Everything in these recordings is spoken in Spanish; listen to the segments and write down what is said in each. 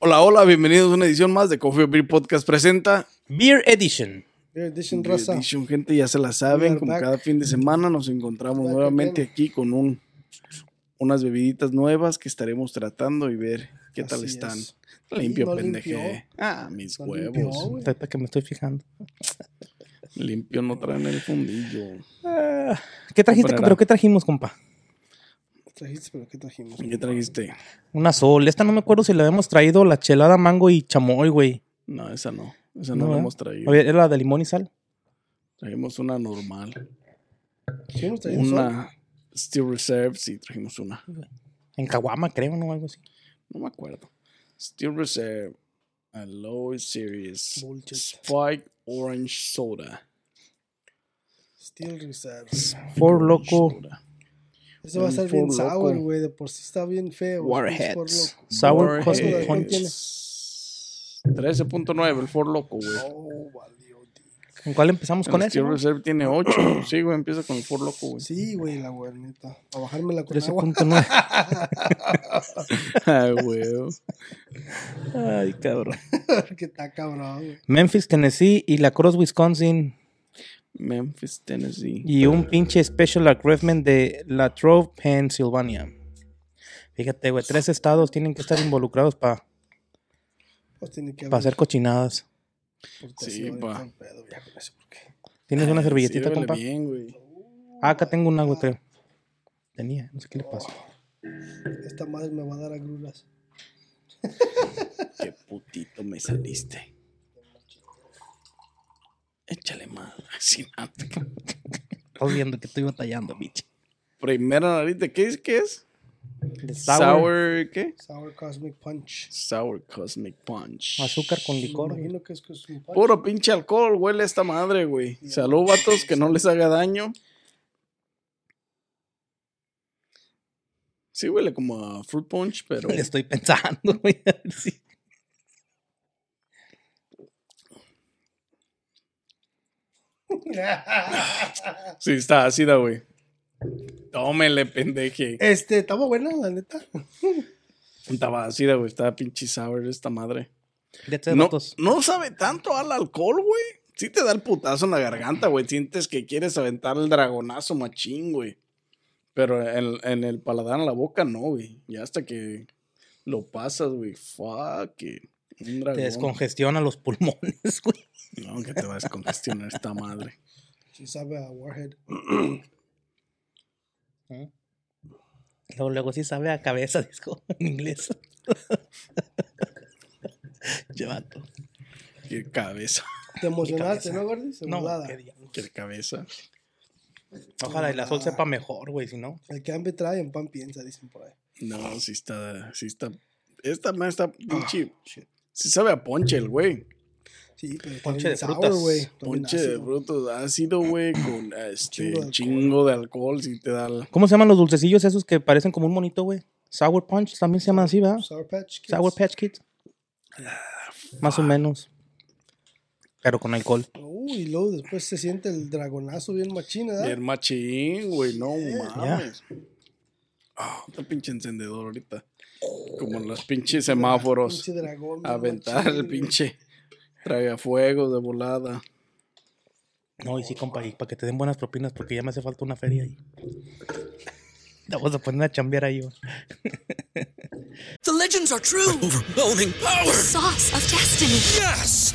Hola, hola, bienvenidos a una edición más de Coffee Beer Podcast presenta Beer Edition. Beer Edition Beer Raza. Edition, gente, ya se la saben, como back. cada fin de semana nos encontramos Back nuevamente again. aquí con un unas bebiditas nuevas que estaremos tratando y ver qué tal están. es. Limpio, no pendeje. limpió. Ah, mis No huevos. limpió, que me estoy fijando. Limpio no traen el fundillo. Ah, ¿Qué trajiste? Comprará. ¿Pero qué trajimos, compa? Trajiste, pero ¿qué trajimos? ¿Qué trajiste? Una sol. Esta no me acuerdo si la habíamos traído, la chelada mango y chamoy, güey. No, esa no. Esa no, No, la hemos traído. Oye, ¿Era la de limón y sal? Trajimos una normal. Sí, hemos traído sol. Una Steel Reserve, sí, trajimos una. En Caguama, creo, ¿no? Algo así. No me acuerdo. Steel Reserve. A low series. Bullshit. Spike Orange Soda. Steel Reserve. Four Orange Loco. Soda. Ese va a estar bien sour, güey. De por sí está bien feo. Warheads. Sour Warheads. Cosmic. Punch. 13.9, el Four Loco, güey. Oh, valió. ¿Con cuál empezamos con el eso? Reserve tiene 8. sí, güey, empieza con el Four Loco, güey. Sí, güey, la güey, neta. A bajármela con agua. 13.9. Ay, güey. Ay, cabrón. que está cabrón, güey. Memphis, Tennessee y La Crosse, Wisconsin. Memphis, Tennessee. Y un pinche Special Agreement de La Trobe, Pennsylvania. Fíjate, güey, tres estados tienen que estar involucrados para Pues hacer cochinadas. Sí, pa. ¿Tienes una servilletita, compa? bien, güey. Ah, acá tengo una, güey, creo. Tenía, no sé qué le pasó. Esta madre me va a dar agruras. Qué putito me saliste. Échale más. Nada. Estás viendo que estoy batallando, bitch. Primera nariz de qué es? ¿Qué es? Sour. sour, ¿qué? Sour Cosmic Punch. Sour Cosmic Punch. azúcar con licor. güey. imagino que es Cosmic Punch. Puro pinche alcohol, huele esta madre, güey. Salud, vatos, que no les haga daño. Sí, huele como a fruit punch, pero Le estoy pensando, güey. a ver si- sí está ácida, güey. Tómele, pendeje. Este, estaba buena, la neta. Estaba ácida, güey. Estaba pinche sour esta madre. De No, no sabe tanto al alcohol, güey. Sí te da el putazo en la garganta, güey. Sientes que quieres aventar el dragonazo machín, güey. Pero en, en el paladar, en la boca, no, güey. Ya hasta que lo pasas, güey. Fuck it. Un Te descongestiona los pulmones, güey. No, que te va a descongestionar esta madre. Sí sabe a Warhead. Luego, luego sí sabe a cabeza, disco, en inglés. Llevato. Qué cabeza. ¿Te emocionaste, cabeza. no, Gordis? No, qué. Qué cabeza. Ojalá y la sol sepa mejor, güey, si no. El que hambre trae, en pan piensa, dicen por ahí. No, sí está. Sí está. Esta madre está pinche. Shit. Sí sabe a ponche el güey. Sí, pero Ponche de sour, frutas. bien Ponche de ácido. frutos ácido, güey, con este Chingo de chingo de alcohol, si te da el- ¿Cómo se llaman los dulcecillos esos que parecen como un monito, güey? Sour Punch también se llaman así, ¿verdad? Sour Patch Kids. Sour Patch Kids. Más o menos. Pero con alcohol. Uy, y luego después se siente el dragonazo bien machina, ¿verdad? Bien machín, güey, no mames. Ah, está pinche encendedor ahorita. Como en los pinches semáforos. Pinche dragón. Aventar machín, el güey. Pinche tragafuego de volada. No, y sí, compa, y para que te den buenas propinas, porque ya me hace falta una feria ahí. Vamos a poner a chambear ahí, güey. The legends are true. overwhelming power! sauce of destiny. Yes!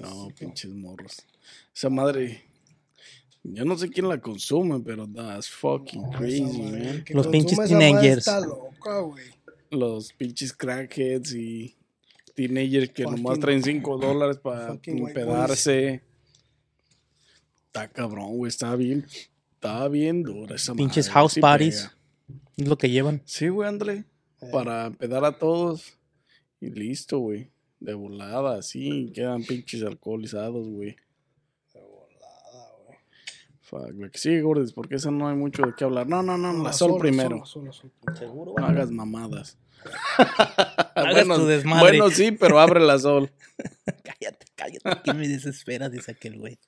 No, pinches morros. Esa madre. Yo no sé quién la consume, pero that's fucking crazy, man. Los pinches teenagers. Loca. Los pinches crackheads y teenagers que Fucking- nomás traen 5 dólares para empedarse. Está cabrón, güey. Está bien. Está bien dura esa Pinches madre, house sí parties. pega. Es lo que llevan. Sí, güey, ándale. Eh. Para empedar a todos. Y listo, güey. De volada, sí. Quedan pinches alcoholizados, güey. Fuck, güey. Que sigue, Gordis, porque esa no hay mucho de qué hablar. No, no, no, la sol primero. La sol, la sol primero. Seguro, No hagas mamadas. Hagas tu desmadre. Bueno, sí, pero abre la sol. Cállate, cállate. ¿Qué me desespera? Dice aquel güey.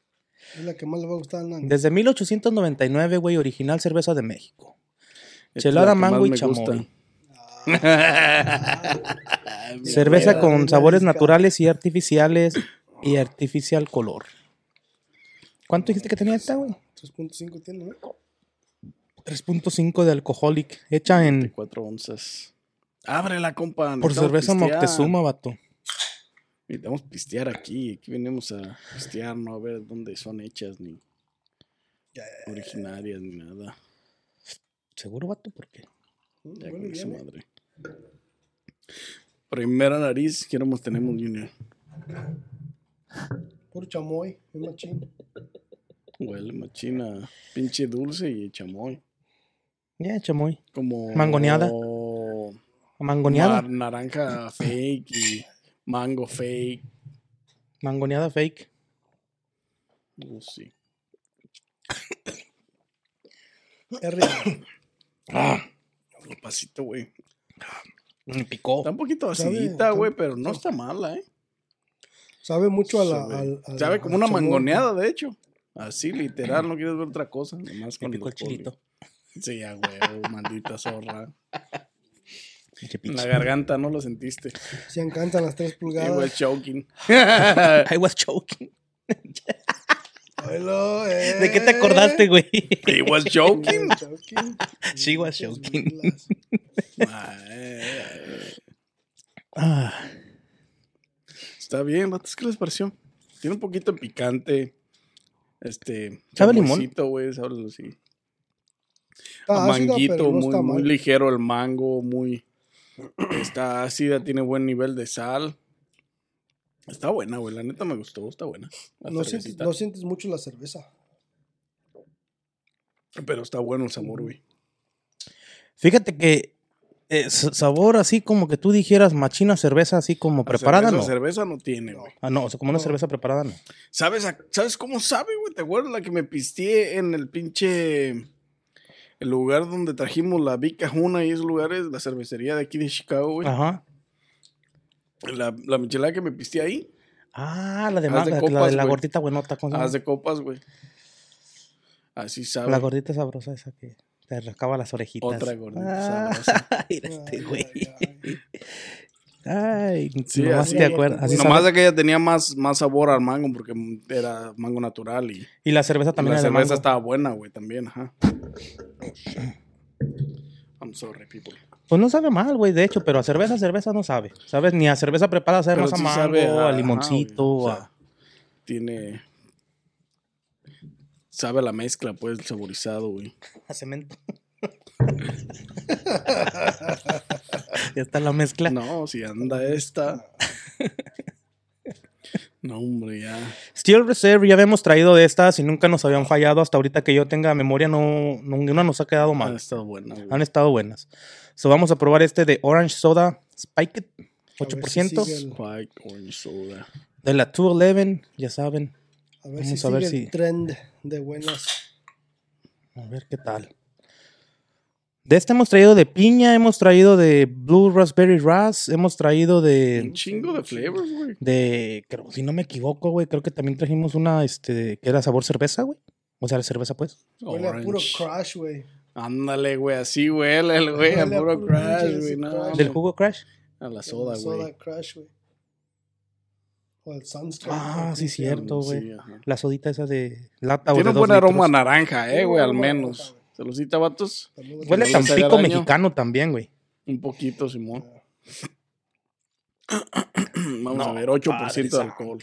Es la que más le va a gustar al Nani. Desde 1899, güey, original cerveza de México. Esta Chelada, la que mango y chamoy. gusta. Cerveza Mierda, con sabores naturales y artificiales y artificial color. ¿Cuánto dijiste que tenía esta, güey? 3.5 tiene, ¿no? 3.5 de alcoholic. Hecha en 4 onzas. Ábrela, compa. por cerveza pistear. Moctezuma, vato. Necesitamos pistear aquí. Aquí venimos a pistear, no a ver dónde son hechas, ni originarias, ni nada. ¿Seguro, vato? ¿Por qué? Ya Huele con su ¿eh? madre. Primera nariz, que nos tenemos, Junior. Puro chamoy, es machín. Huele machina. Pinche dulce y chamoy. Ya, chamoy. Como. Mangoneada. Mangoneada. Mar- naranja fake y mango fake. Mangoneada fake. Oh, sí. Un pasito, güey. Me picó. Está un poquito acidita, güey, pero no está mala, ¿eh? Sabe mucho a la. Sabe, al- al- sabe como al una mangoneada, de hecho. Así, literal, no quieres ver otra cosa. Nomás con el chilito. Sí, a huevo, maldita zorra. La garganta no lo sentiste. Se encantan las 3 I was pulgadas. choking. I was choking. Eh. ¿De qué te acordaste, güey? He was joking. Choking. She was. Ay, Ah, Está bien, vatos, ¿qué les pareció? Tiene un poquito de picante. Este. ¿Sabe limón? güey, sabe así. Manguito, muy, muy ligero el mango, muy. Está ácida, tiene buen nivel de sal. Está buena, güey, la neta me gustó, está buena. La No sientes, no sientes mucho la cerveza. Pero está bueno el sabor, güey. Fíjate que eh, sabor así como que tú dijeras machina cerveza así como La preparada, cerveza, no. cerveza no tiene, güey. Ah, no, o sea, como una cerveza preparada, no. ¿Sabes, a- ¿Sabes cómo sabe, güey? ¿Te acuerdas la que me pisteé en el pinche. El lugar donde trajimos la Vica Juna y esos lugares, la cervecería de aquí de Chicago, güey? Ajá. La, la michelada que me pisteé ahí, Ah, la de, de la, copas, de la gordita buenota. ¿cómo se llama? haz de copas, güey. Así sabe. La gordita sabrosa esa que te rascaba las orejitas. Otra gordita sabrosa. Mira este güey. ay, Sí, nomás así. te acuerdas. Así Nomás sabe. de que ella tenía más, más sabor al mango porque era mango natural y, Y la cerveza y también la era de cerveza mango. estaba buena, güey, también, ajá. I'm sorry, people. Pues no sabe mal, güey, de hecho, pero a cerveza, cerveza no sabe. ¿Sabes? Ni a cerveza preparada sabe Pero más a sí mango, sabe a, ajá, limoncito, güey, o sea, a- Tiene. Sabe a la mezcla, pues, saborizado, güey. a cemento. ya está la mezcla. No, si anda esta. No, hombre, ya. Steel Reserve ya habíamos traído de estas y nunca nos habían fallado. Hasta ahorita que yo tenga memoria, no, ninguna nos ha quedado mal. estado buena, güey. Han estado buenas. So, vamos a probar este de Orange Soda Spiked, A ver si 8%. sigue el- Spike Orange Soda. De la 211, ya saben. A ver Vamos si a ver sigue el si- trend de buenas. A ver qué tal. De este hemos traído de piña, hemos traído de Blue Raspberry Ras, hemos traído Un de. chingo de flavors, güey. de creo, si no me equivoco, güey, creo que también trajimos una este, que era sabor cerveza, güey. O sea, la cerveza, pues. Huele a puro Orange. crash, güey. Ándale, güey, así huele el güey, a puro crash, güey. No, crash. Del jugo Crash. A la soda, Soda güey. crash, güey. O el Sunstroke. Ah, sí, cierto, güey. Sí. La sodita esa de lata o Tiene de un dos buen aroma litros. naranja, eh, güey, al menos. naranja, güey. Saludcita, vatos. Huele a daño. mexicano también, güey. Un poquito, Simón. Ah. Vamos a ver, 8% padre de alcohol.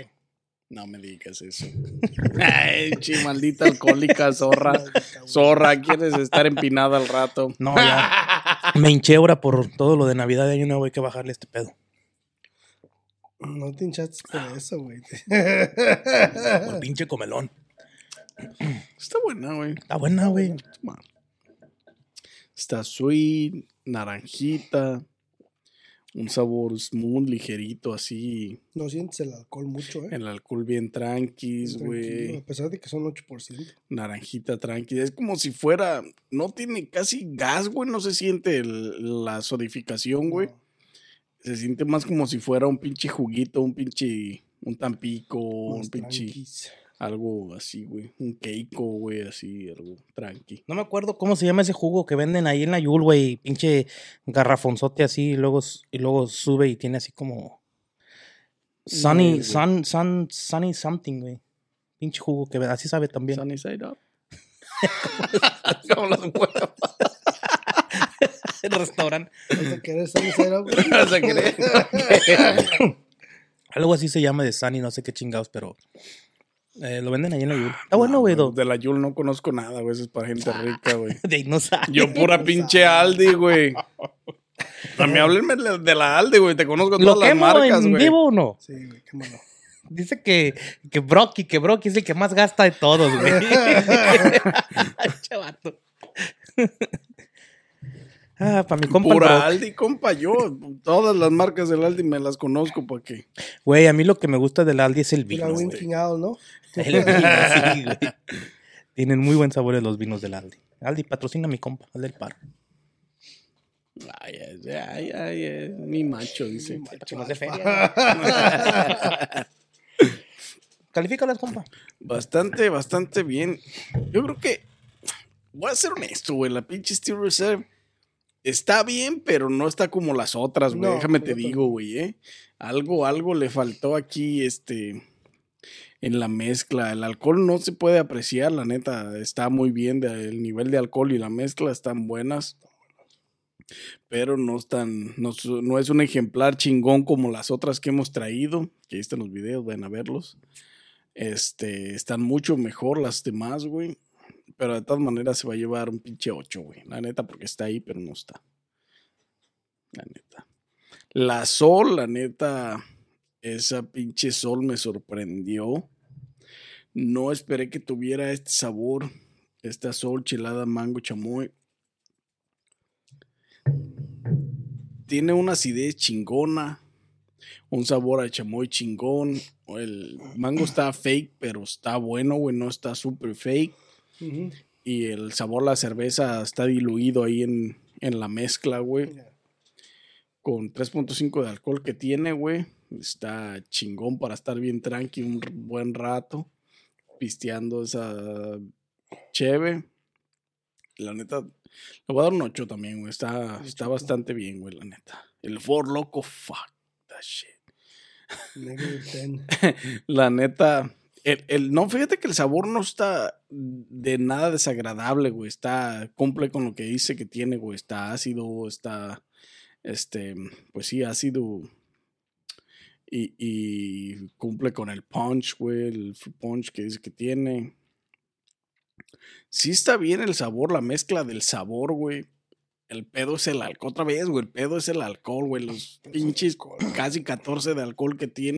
No me digas eso. Ay, chi, maldita alcohólica, zorra. Zorra, quieres estar empinada al rato. No, ya. Me hinché ahora por todo lo de Navidad de Año Nuevo. Hay que bajarle este pedo. No te hinchaste por eso, güey. Por pinche comelón. Está buena, güey. Está buena, güey. Está sweet, naranjita. Un sabor smooth, ligerito, así. No sientes el alcohol mucho, ¿eh? El alcohol bien tranquis, güey. A pesar de que son 8%. Naranjita tranqui. Es como si fuera. No tiene casi gas, güey. No se siente el- la sodificación, güey. No. Se siente más como si fuera un pinche juguito, un pinche. Un tampico, un pinche. tranquis. Algo así, güey. Un keiko, güey, así, algo tranqui. No me acuerdo cómo se llama ese jugo que venden ahí en la Yul, güey. Pinche garrafonzote así y luego, y luego sube y tiene así como. Sunny, sun, sun, sunny something, güey. Pinche jugo que así sabe también. Sunny side up. como los huevos. El restaurante. ¿Vas a querer Sunny Side Up? ¿Vas a creer? Algo así se llama de Sunny, no sé qué chingados, pero. Eh, lo venden ahí en la Yul. Está bueno, güey. No, De la Yul no conozco nada, güey. Eso es para gente rica, güey. De ahí no sabe. Yo pura pinche Aldi, güey. A mí háblenme de la Aldi, güey. Te conozco ¿Lo todas las marcas, en güey. vivo o no? Sí, güey, qué malo. Dice que, que Brocky, que Brocky es el que más gasta de todos, güey. Chavato. ah, para mi compa. Pura. Aldi, compa. Yo todas las marcas del Aldi me las conozco para qué. Güey, a mí lo que me gusta del Aldi es el vino. la güey. Winking Owl, ¿no? El vino, sí, güey. Tienen muy buen sabor los vinos del Aldi. Aldi, patrocina a mi compa, al del paro. Ay, ay, ay, ay, ay, mi macho, dice. Chingos de feria. Califícalas, compa. Bastante, bastante bien. Yo creo que. Voy a ser honesto, güey. La pinche Steel Reserve está bien, pero no está como las otras, güey. No, Déjame te digo, güey, ¿eh? Algo, algo le faltó aquí, este. En la mezcla. El alcohol no se puede apreciar, la neta. Está muy bien. de- el nivel de alcohol y la mezcla están buenas. Pero no están. No, no es un ejemplar chingón como las otras que hemos traído. Que ahí están los videos, vayan a verlos. Este, están mucho mejor las demás, güey. Pero de todas maneras se va a llevar un pinche 8, güey. La neta, porque está ahí, pero no está. La neta. La Sol, la neta, esa pinche Sol me sorprendió. No esperé que tuviera este sabor. Esta Sol chelada mango chamoy. Tiene una acidez chingona. Un sabor a chamoy chingón. El mango está fake, pero está bueno, güey. No está súper fake. Y el sabor a la cerveza está diluido ahí en, en la mezcla, güey. Con 3.5 de alcohol que tiene, güey. Está chingón para estar bien tranqui un buen rato. Pisteando esa cheve. La neta, le voy a dar un 8 también, güey. Está, está bastante bien, güey, la neta. El Ford Loco, fuck that shit. Negative 10. La neta, el, el- no, fíjate que el sabor no está de nada desagradable, güey. Está, cumple con lo que dice que tiene, güey. Está ácido, está, este, pues sí, ácido. Y, y cumple con el punch, güey, el punch que dice que tiene. Sí está bien el sabor, la mezcla del sabor, güey. El pedo es el alcohol, otra vez, güey. El pedo es el alcohol, güey. Los pinches casi 14 de alcohol que tiene.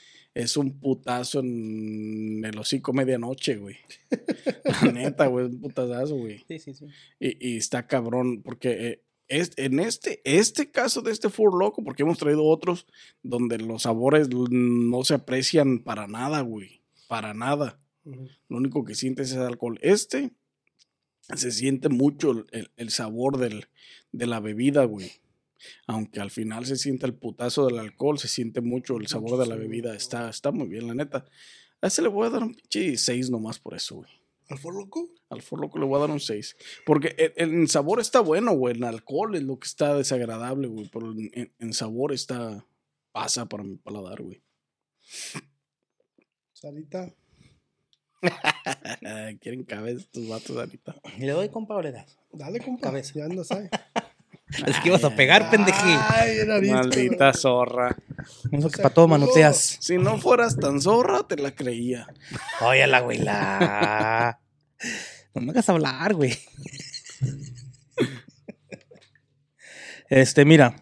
es un putazo en el hocico medianoche, güey. La neta, güey, un putazo, güey. Sí, sí, sí. Y, y está cabrón, porque eh, es, en este, este caso de este Ford Loco, porque hemos traído otros donde los sabores no se aprecian para nada, güey. Para nada. Lo único que sientes es alcohol. Este se siente mucho el, el sabor del, de la bebida, güey. Aunque al final se siente el putazo del alcohol, se siente mucho el sabor de la bebida. Está, está muy bien, la neta. A ese le voy a dar un pinche 6 nomás por eso, güey. ¿Al For Loco? Al For Loco le voy a dar un 6. Porque en, en sabor está bueno, güey. En alcohol es lo que está desagradable, güey. Pero en, en- sabor está. pasa para mi paladar, güey. Sarita. Quieren cabeza estos vatos ahorita. Le doy, le das? Dale, compa. Cabeza. Ya andas ahí. Es que ibas a pegar, pendeje. Ay, era Maldita zorra. Eso que para todo manoteas. Si no fueras tan zorra, te la creía. Oye, la güeyla. No me hagas hablar, güey. Este, mira.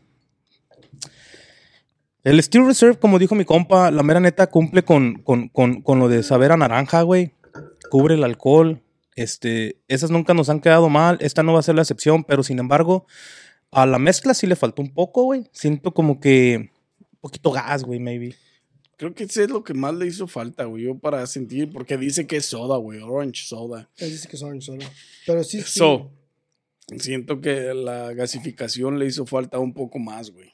El Steel Reserve, como dijo mi compa, la mera neta cumple con, con, con, con lo de saber a naranja, güey. Cubre el alcohol. Este, esas nunca nos han quedado mal. Esta no va a ser la excepción, pero sin embargo, a la mezcla sí le faltó un poco, güey. Siento como que un poquito gas, güey, maybe. Creo que eso es lo que más le hizo falta, güey. Yo para sentir, porque dice que es soda, güey. Orange soda. Él dice que es orange soda. Pero sí, sí. So, siento que la gasificación le hizo falta un poco más, güey.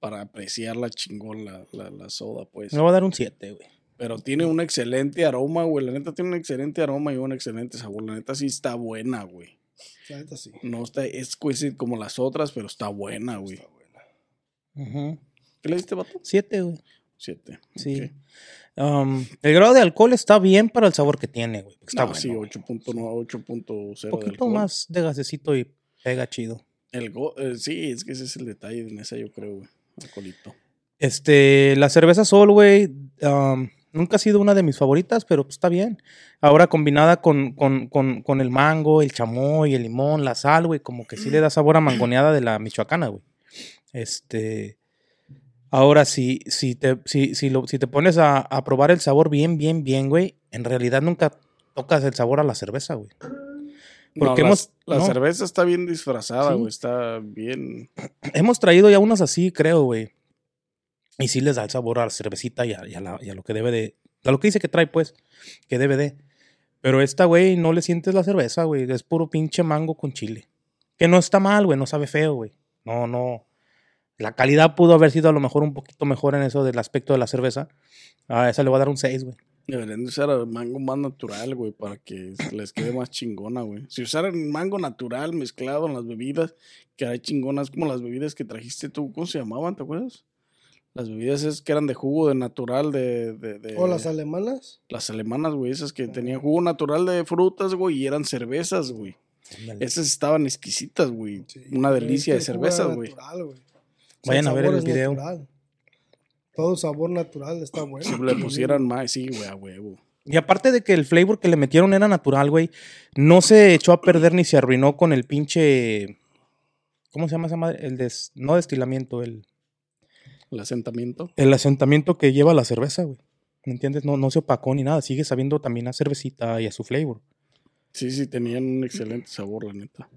Para apreciar la chingón, la, la, la soda, pues. Me voy a dar un 7, güey. Pero tiene un excelente aroma, güey. La neta tiene un excelente aroma y un excelente sabor. La neta sí está buena, güey. Sí. No está exquisite como las otras, pero está buena, güey. ¿Qué le diste, vato? 7, güey. Siete. Sí. Um, el grado de alcohol está bien para el sabor que tiene, güey. Está No, bueno. sí, güey. 8.9, 8.0 Un poquito de más de gasecito y pega chido. El go- eh, sí, es que ese es el detalle en esa, yo creo, güey. Alcoholito. Este, la cerveza Sol, güey, um, nunca ha sido una de mis favoritas, pero pues, está bien. Ahora combinada con, con, con, con el mango, el chamoy, el limón, la sal, güey, como que sí le da sabor a mangoneada de la michoacana, güey. Este, ahora si, si, te, si, si, lo- si te pones a, a probar el sabor bien, bien, bien, güey, en realidad nunca tocas el sabor a la cerveza, güey. Porque no, hemos- la, la no. cerveza está bien disfrazada, Sí. güey. Está bien. Hemos traído ya unas así, creo, güey. Y sí les da el sabor a la cervecita y a, y a la- y a lo que debe de. A lo que dice que trae, pues. Que debe de. Pero esta, güey, no le sientes la cerveza, güey. Es puro pinche mango con chile. Que no está mal, güey. No sabe feo, güey. No, no. La calidad pudo haber sido a lo mejor un poquito mejor en eso del aspecto de la cerveza. A esa le voy a dar un 6, güey. Deberían de usar el mango más natural, güey, para que les quede más chingona, güey. Si usaran mango natural mezclado en las bebidas, que hay chingonas como las bebidas que trajiste tú, ¿cómo se llamaban? ¿Te acuerdas? Las bebidas esas que eran de jugo de natural de... de, de- O las alemanas. las alemanas, güey, esas que tenían jugo natural de frutas, güey, y eran cervezas, güey. Esas estaban exquisitas, güey. Sí, Una delicia de es cervezas, güey. Vayan a ver el es video. natural. Todo sabor natural está bueno. Si le pusieran más, sí, güey, a huevo. Y aparte de que el flavor que le metieron era natural, güey, no se echó a perder ni se arruinó con el pinche. ¿Cómo se llama esa madre? El des, no destilamiento, el, El asentamiento. el asentamiento que lleva la cerveza, güey. ¿Me entiendes? No, no se opacó ni nada. Sigue sabiendo también a cervecita y a su flavor. Sí, sí, tenían un excelente sabor, la neta.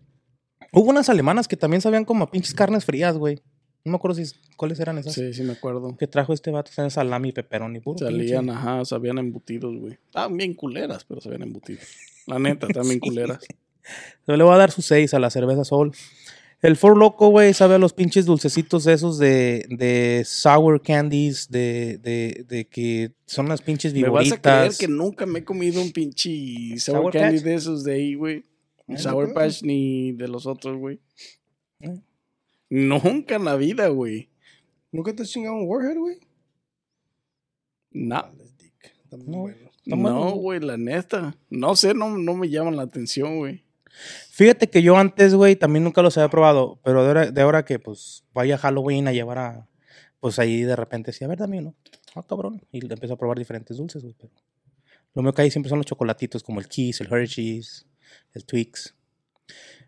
Hubo unas alemanas que también sabían como a pinches carnes frías, güey. No me acuerdo si, cuáles eran esas. Sí, sí, me acuerdo. Que trajo este vato, eran salami y pepperoni, puro Salían, pinche. ajá, sabían embutidos, güey. Estaban bien culeras, pero sabían embutidos. La neta, estaban bien culeras. Yo le voy a dar su 6 a la cerveza Sol. El For Loco, güey, sabe a los pinches dulcecitos esos de, de sour candies, de, de, de que son las pinches Me vas a creer viboritas. que nunca me he comido un pinche sour, ¿Sour candy Patch? de esos de ahí, güey. Sour Patch ni de los otros, güey. Eh. Nunca en la vida, güey. ¿Nunca te has chingado un Warhead, güey? No. Vales, dick. También No. No, güey, la neta. No sé, no, no me llaman la atención, güey. Fíjate que yo antes, güey, también nunca los había probado, pero de ahora, de ahora que, pues, vaya a Halloween a llevar a, pues ahí de repente decía, a ver, dame uno. Ah, cabrón. Y empiezo a probar diferentes dulces, güey. Pero lo mío que hay siempre son los chocolatitos, como el Kiss, el Hershey's, el Twix.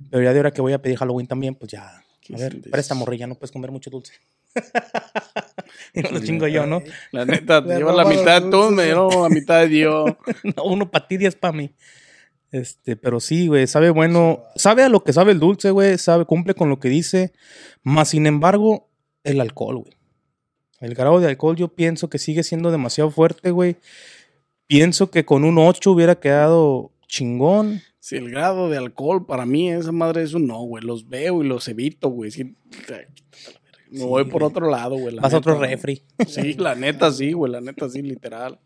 Pero ya de ahora que voy a pedir Halloween también, pues ya. A ver, para esta morrilla no puedes comer mucho dulce. y me lo chingo yo, ¿no? La neta, te Le lleva la mitad dulces, me ¿no? llevo la mitad de yo. No, uno para ti, diez para mí. Este, pero sí, güey, sabe bueno, sabe a lo que sabe el dulce, güey, sabe, cumple con lo que dice, más sin embargo, el alcohol, güey. El grado de alcohol yo pienso que sigue siendo demasiado fuerte, güey. Pienso que con un 8 hubiera quedado chingón. Si el grado de alcohol, para mí, esa madre es un no, güey. Los veo y los evito, güey. Sí, me voy por otro lado, güey. la Vas a otro refri. Sí, la neta sí, güey. La neta sí, literal.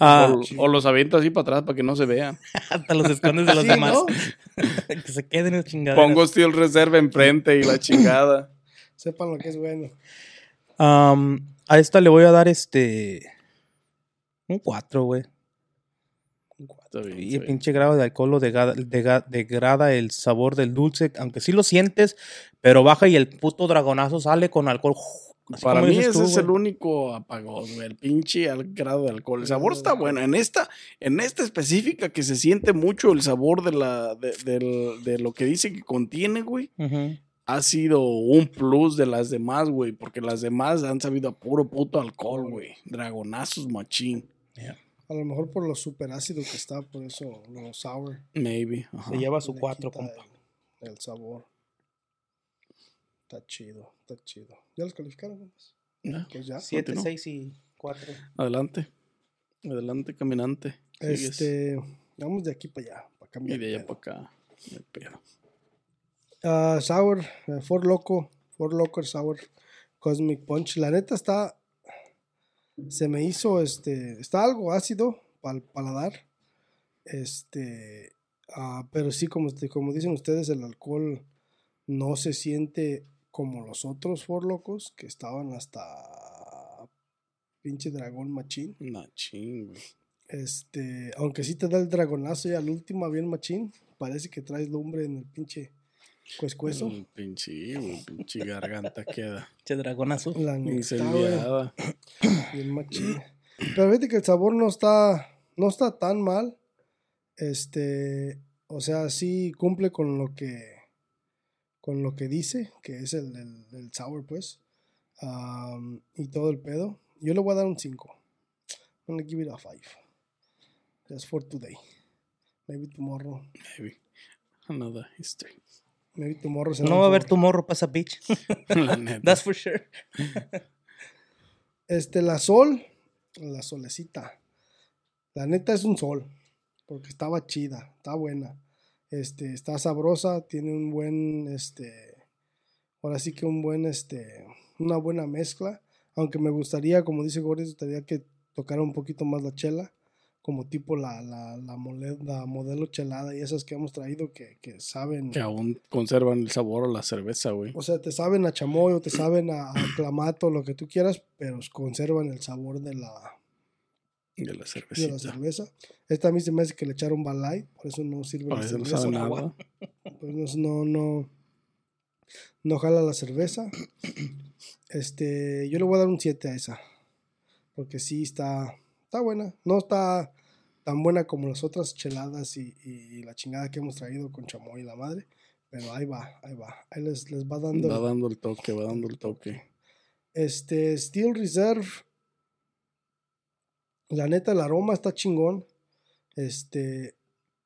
Ah, o, o los aviento así para atrás para que no se vean. hasta los escondes de los Sí, demás. ¿no? que se queden en chingaderas. Pongo Steel Reserve enfrente y la chingada. Sepan lo que es bueno. A esta le voy a dar este. Un 4, güey. Está bien, Y está el pinche grado de alcohol lo degrada, degrada el sabor del dulce, aunque sí lo sientes, pero baja y el puto dragonazo sale con alcohol. Así Para mí ese tú, es el único apagón, güey. El pinche al grado de alcohol. El sabor está bueno. En esta, en esta específica que se siente mucho el sabor de la, de, de lo que dice que contiene, güey. Ha sido un plus de las demás, güey. Porque las demás han sabido a puro puto alcohol, güey. Dragonazos machín. A lo mejor por lo super ácido que está, por eso lo sour. Maybe. Se lleva su le 4, quita compa. El, el sabor. Está chido, está chido. ¿Ya los calificaron? compas? Ya, Pues ya. 7, continúa. 6 y 4. Adelante. Adelante, caminante. Sigues. Este, vamos de aquí para allá, para Y cambiar. de de allá para acá. no pedo. Ah, sour, eh, Ford Loco, Ford Loco Sour Cosmic Punch. La neta está, se me hizo, este, está algo ácido para el paladar. Este, ah, pero sí, como, como dicen ustedes, el alcohol no se siente como los otros Ford Locos que estaban hasta pinche dragón machín. Machín, güey. Este, aunque sí te da el dragonazo y al último bien machín, parece que traes lumbre en el pinche cuescueso. El pinche, güey, pinche garganta queda Che dragonazo. La neta, bien machín. Pero fíjate que el sabor no está, no está tan mal. Este, o sea, sí cumple con lo que, con lo que dice, que es el, el, el sour, pues. Y todo el pedo. Yo le voy a dar un 5. I'm gonna give it a 5. Just for today. Maybe tomorrow. Maybe. Another history. Maybe tomorrow No va a haber morro pasa bitch. La neta. That's for sure. Este, la sol, la solecita. La neta es un sol, porque estaba chida, está buena. Este, está sabrosa, tiene un buen, este, ahora sí que un buen, este, una buena mezcla. Aunque me gustaría, como dice Gordy, gustaría que tocara un poquito más la chela, como tipo la, la, la, mole- la modelo chelada y esas que hemos traído que, que saben. Que aún conservan el sabor a la cerveza, güey. O sea, te saben a chamoy o te saben a, a clamato, lo que tú quieras, pero conservan el sabor de la, De la de cervecita. la cerveza. Esta a mí se me hace que le echaron Balay, por eso no sirve Por la eso no cerveza. sabe agua. nada. Pues no, no, no, no jala la cerveza. Este, yo le voy a dar un 7 a esa. Porque sí está, está buena. No está tan buena como las otras cheladas y, y la chingada que hemos traído con chamoy y la madre. Pero ahí va, ahí va. Ahí les, les va dando. Va dando el toque, va dando el toque. Este, Steel Reserve. La neta, el aroma está chingón. Este,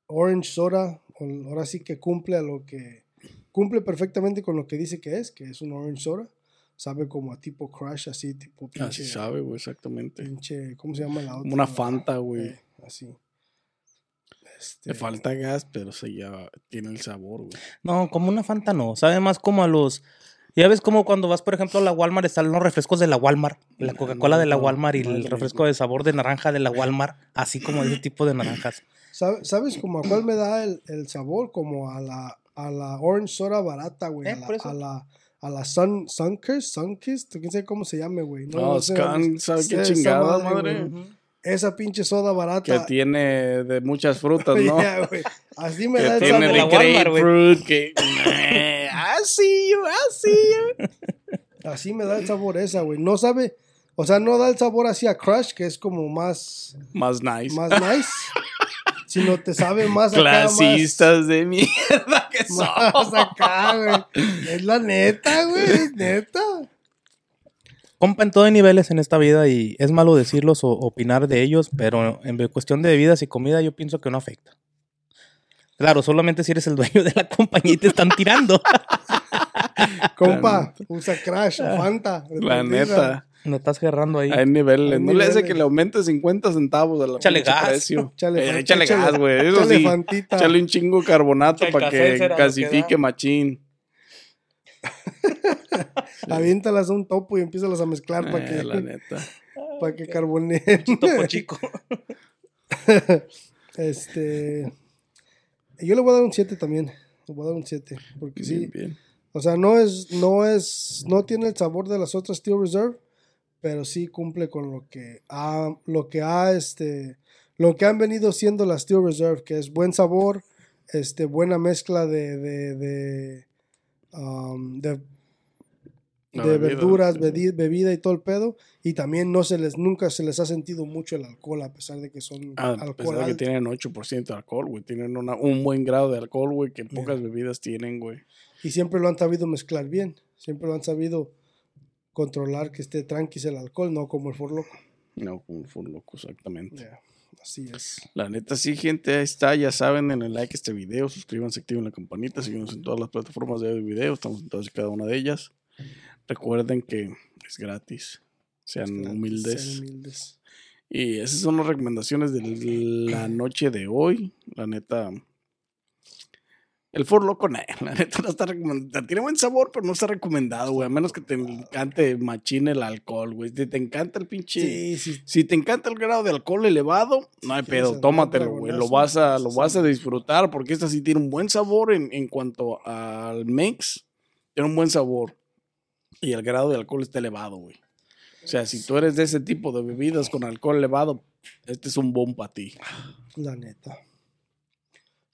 Orange Soda, ahora sí que cumple a lo que. Cumple perfectamente con lo que dice que es, que es un Orange Soda. Sabe como a tipo Crush, así, tipo pinche. Así sabe, güey, exactamente. pinche ¿Cómo se llama la otra? Como una Fanta, güey. eh, así. Este, Le falta gas, pero se ya tiene el sabor, güey. No, como una Fanta no. Sabe más como a los. Ya ves como cuando vas, por ejemplo, a la Walmart, están los refrescos de la Walmart. La No, Coca-Cola de la no, Walmart y no el refresco de sabor de naranja de la Walmart. Así como ese tipo de naranjas. ¿sabe- ¿Sabes como a cuál me da el, el sabor? Como a la, a la Orange Soda barata, güey. Eh, a, la, a la a la Sun, Sunkist, Sunkist, quién sabe cómo se llame, güey. No, sé, ¿sabe qué esa chingada, madre. Esa pinche soda Que barata. tiene de muchas frutas, ¿no? Güey. Así me que da el tiene de de la sabor. Walmart, güey. grapefruit, que... así, así. Así me da el sabor esa, güey. No sabe, o sea, no da el sabor así a Crush, que es como más, Más nice. más nice, sino te sabe más acá, más- Clasistas de mierda que son. más acá, güey. Es la neta, güey, es neta. Compa en todos niveles en esta vida y es malo decirlos o opinar de ellos, pero en cuestión de bebidas y comida yo pienso que no afecta. Claro, solamente si eres el dueño de la compañía y te están tirando. Compa, usa Crash o Fanta. La neta. Me estás agarrando ahí. Hay niveles. Hay no le hace niveles. que le aumente 50 centavos de la Échale pinche gas. precio. Échale Eh, échale- gas, güey. Eso échale sí. fantita. Échale un chingo de carbonato para que casel, será lo que gasifique da. machín. Aviéntalas a un topo y empiezas a mezclar para Eh, que, la neta. para que carboneen. Topo chico. Este. Yo le voy a dar un 7 también. Le voy a dar un 7. Porque sí. Bien, bien. O sea, no es, no es, no tiene el sabor de las otras Steel Reserve, pero sí cumple con lo que ha, lo que ha, este, lo que han venido siendo las Steel Reserve, que es buen sabor, este, buena mezcla de, de, de, um, de, De bebida, verduras, bebida y todo el pedo, y también no se les, nunca se les ha sentido mucho el alcohol, a pesar de que son Ah, a alcohol pesar de que tienen 8% de alcohol, güey. Tienen una- un buen grado de alcohol, güey, que pocas bebidas tienen, güey. Y siempre lo han sabido mezclar bien, siempre lo han sabido controlar que esté tranquis el alcohol, no como el Forloco. No, como fue loco, exactamente. Así es. La neta, sí, gente, ahí está. Ya saben, en el like a este video, suscríbanse, activen la campanita, síguenos en todas las plataformas de video. Estamos en todas y cada una de ellas. Recuerden que es gratis. Sean Gratis, humildes. sean humildes. Y esas son las recomendaciones de la noche de hoy. La neta. El For Loco, nah, la neta no está recomendado. Tiene buen sabor, pero no está recomendado, güey. A menos que te encante machine el alcohol, güey. Si te encanta el pinche. Sí, sí. Si te encanta el grado de alcohol elevado, no hay pedo, tómatelo, güey. Lo vas a, lo vas a disfrutar porque esta sí tiene un buen sabor en, en cuanto al mix. Tiene un buen sabor. Y el grado de alcohol está elevado, güey. O sea, si tú eres de ese tipo de bebidas con alcohol elevado, este es un bon para ti. La neta.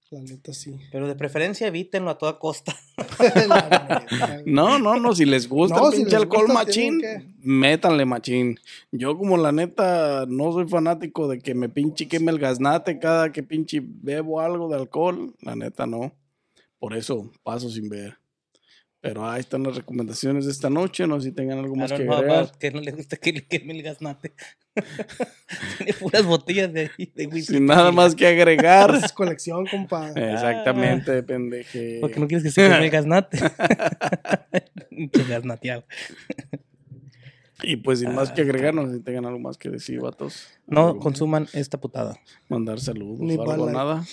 La neta, sí. Pero de preferencia evítenlo a toda costa. La neta. No, no, no, si les gusta No, el si pinche alcohol gusta, machín, métanle machín. Yo como la neta no soy fanático de que me pinche queme el gaznate cada que pinche bebo algo de alcohol, la neta no. Por eso paso sin ver. Pero ahí están las recomendaciones de esta noche, no sé si tengan algo más I que agregar. que no le gusta que le queme el gaznate. Tiene puras botellas de, de whisky. Sin nada más que agregar. Es colección, compa. Exactamente, pendeje. Porque no quieres que se queme el gaznate. Pinche gaznateado. Y pues sin más que agregar, no sé si tengan algo más que decir, vatos. No Algo, consuman esta putada. Mandar saludos Ni o algo, nada.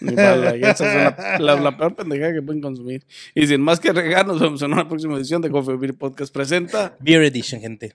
Ni Light. Esa es la, la- la peor pendejada que pueden consumir. Y sin más que agregar, nos vemos en una próxima edición de Coffee Beer Podcast presenta. Beer Edition, gente.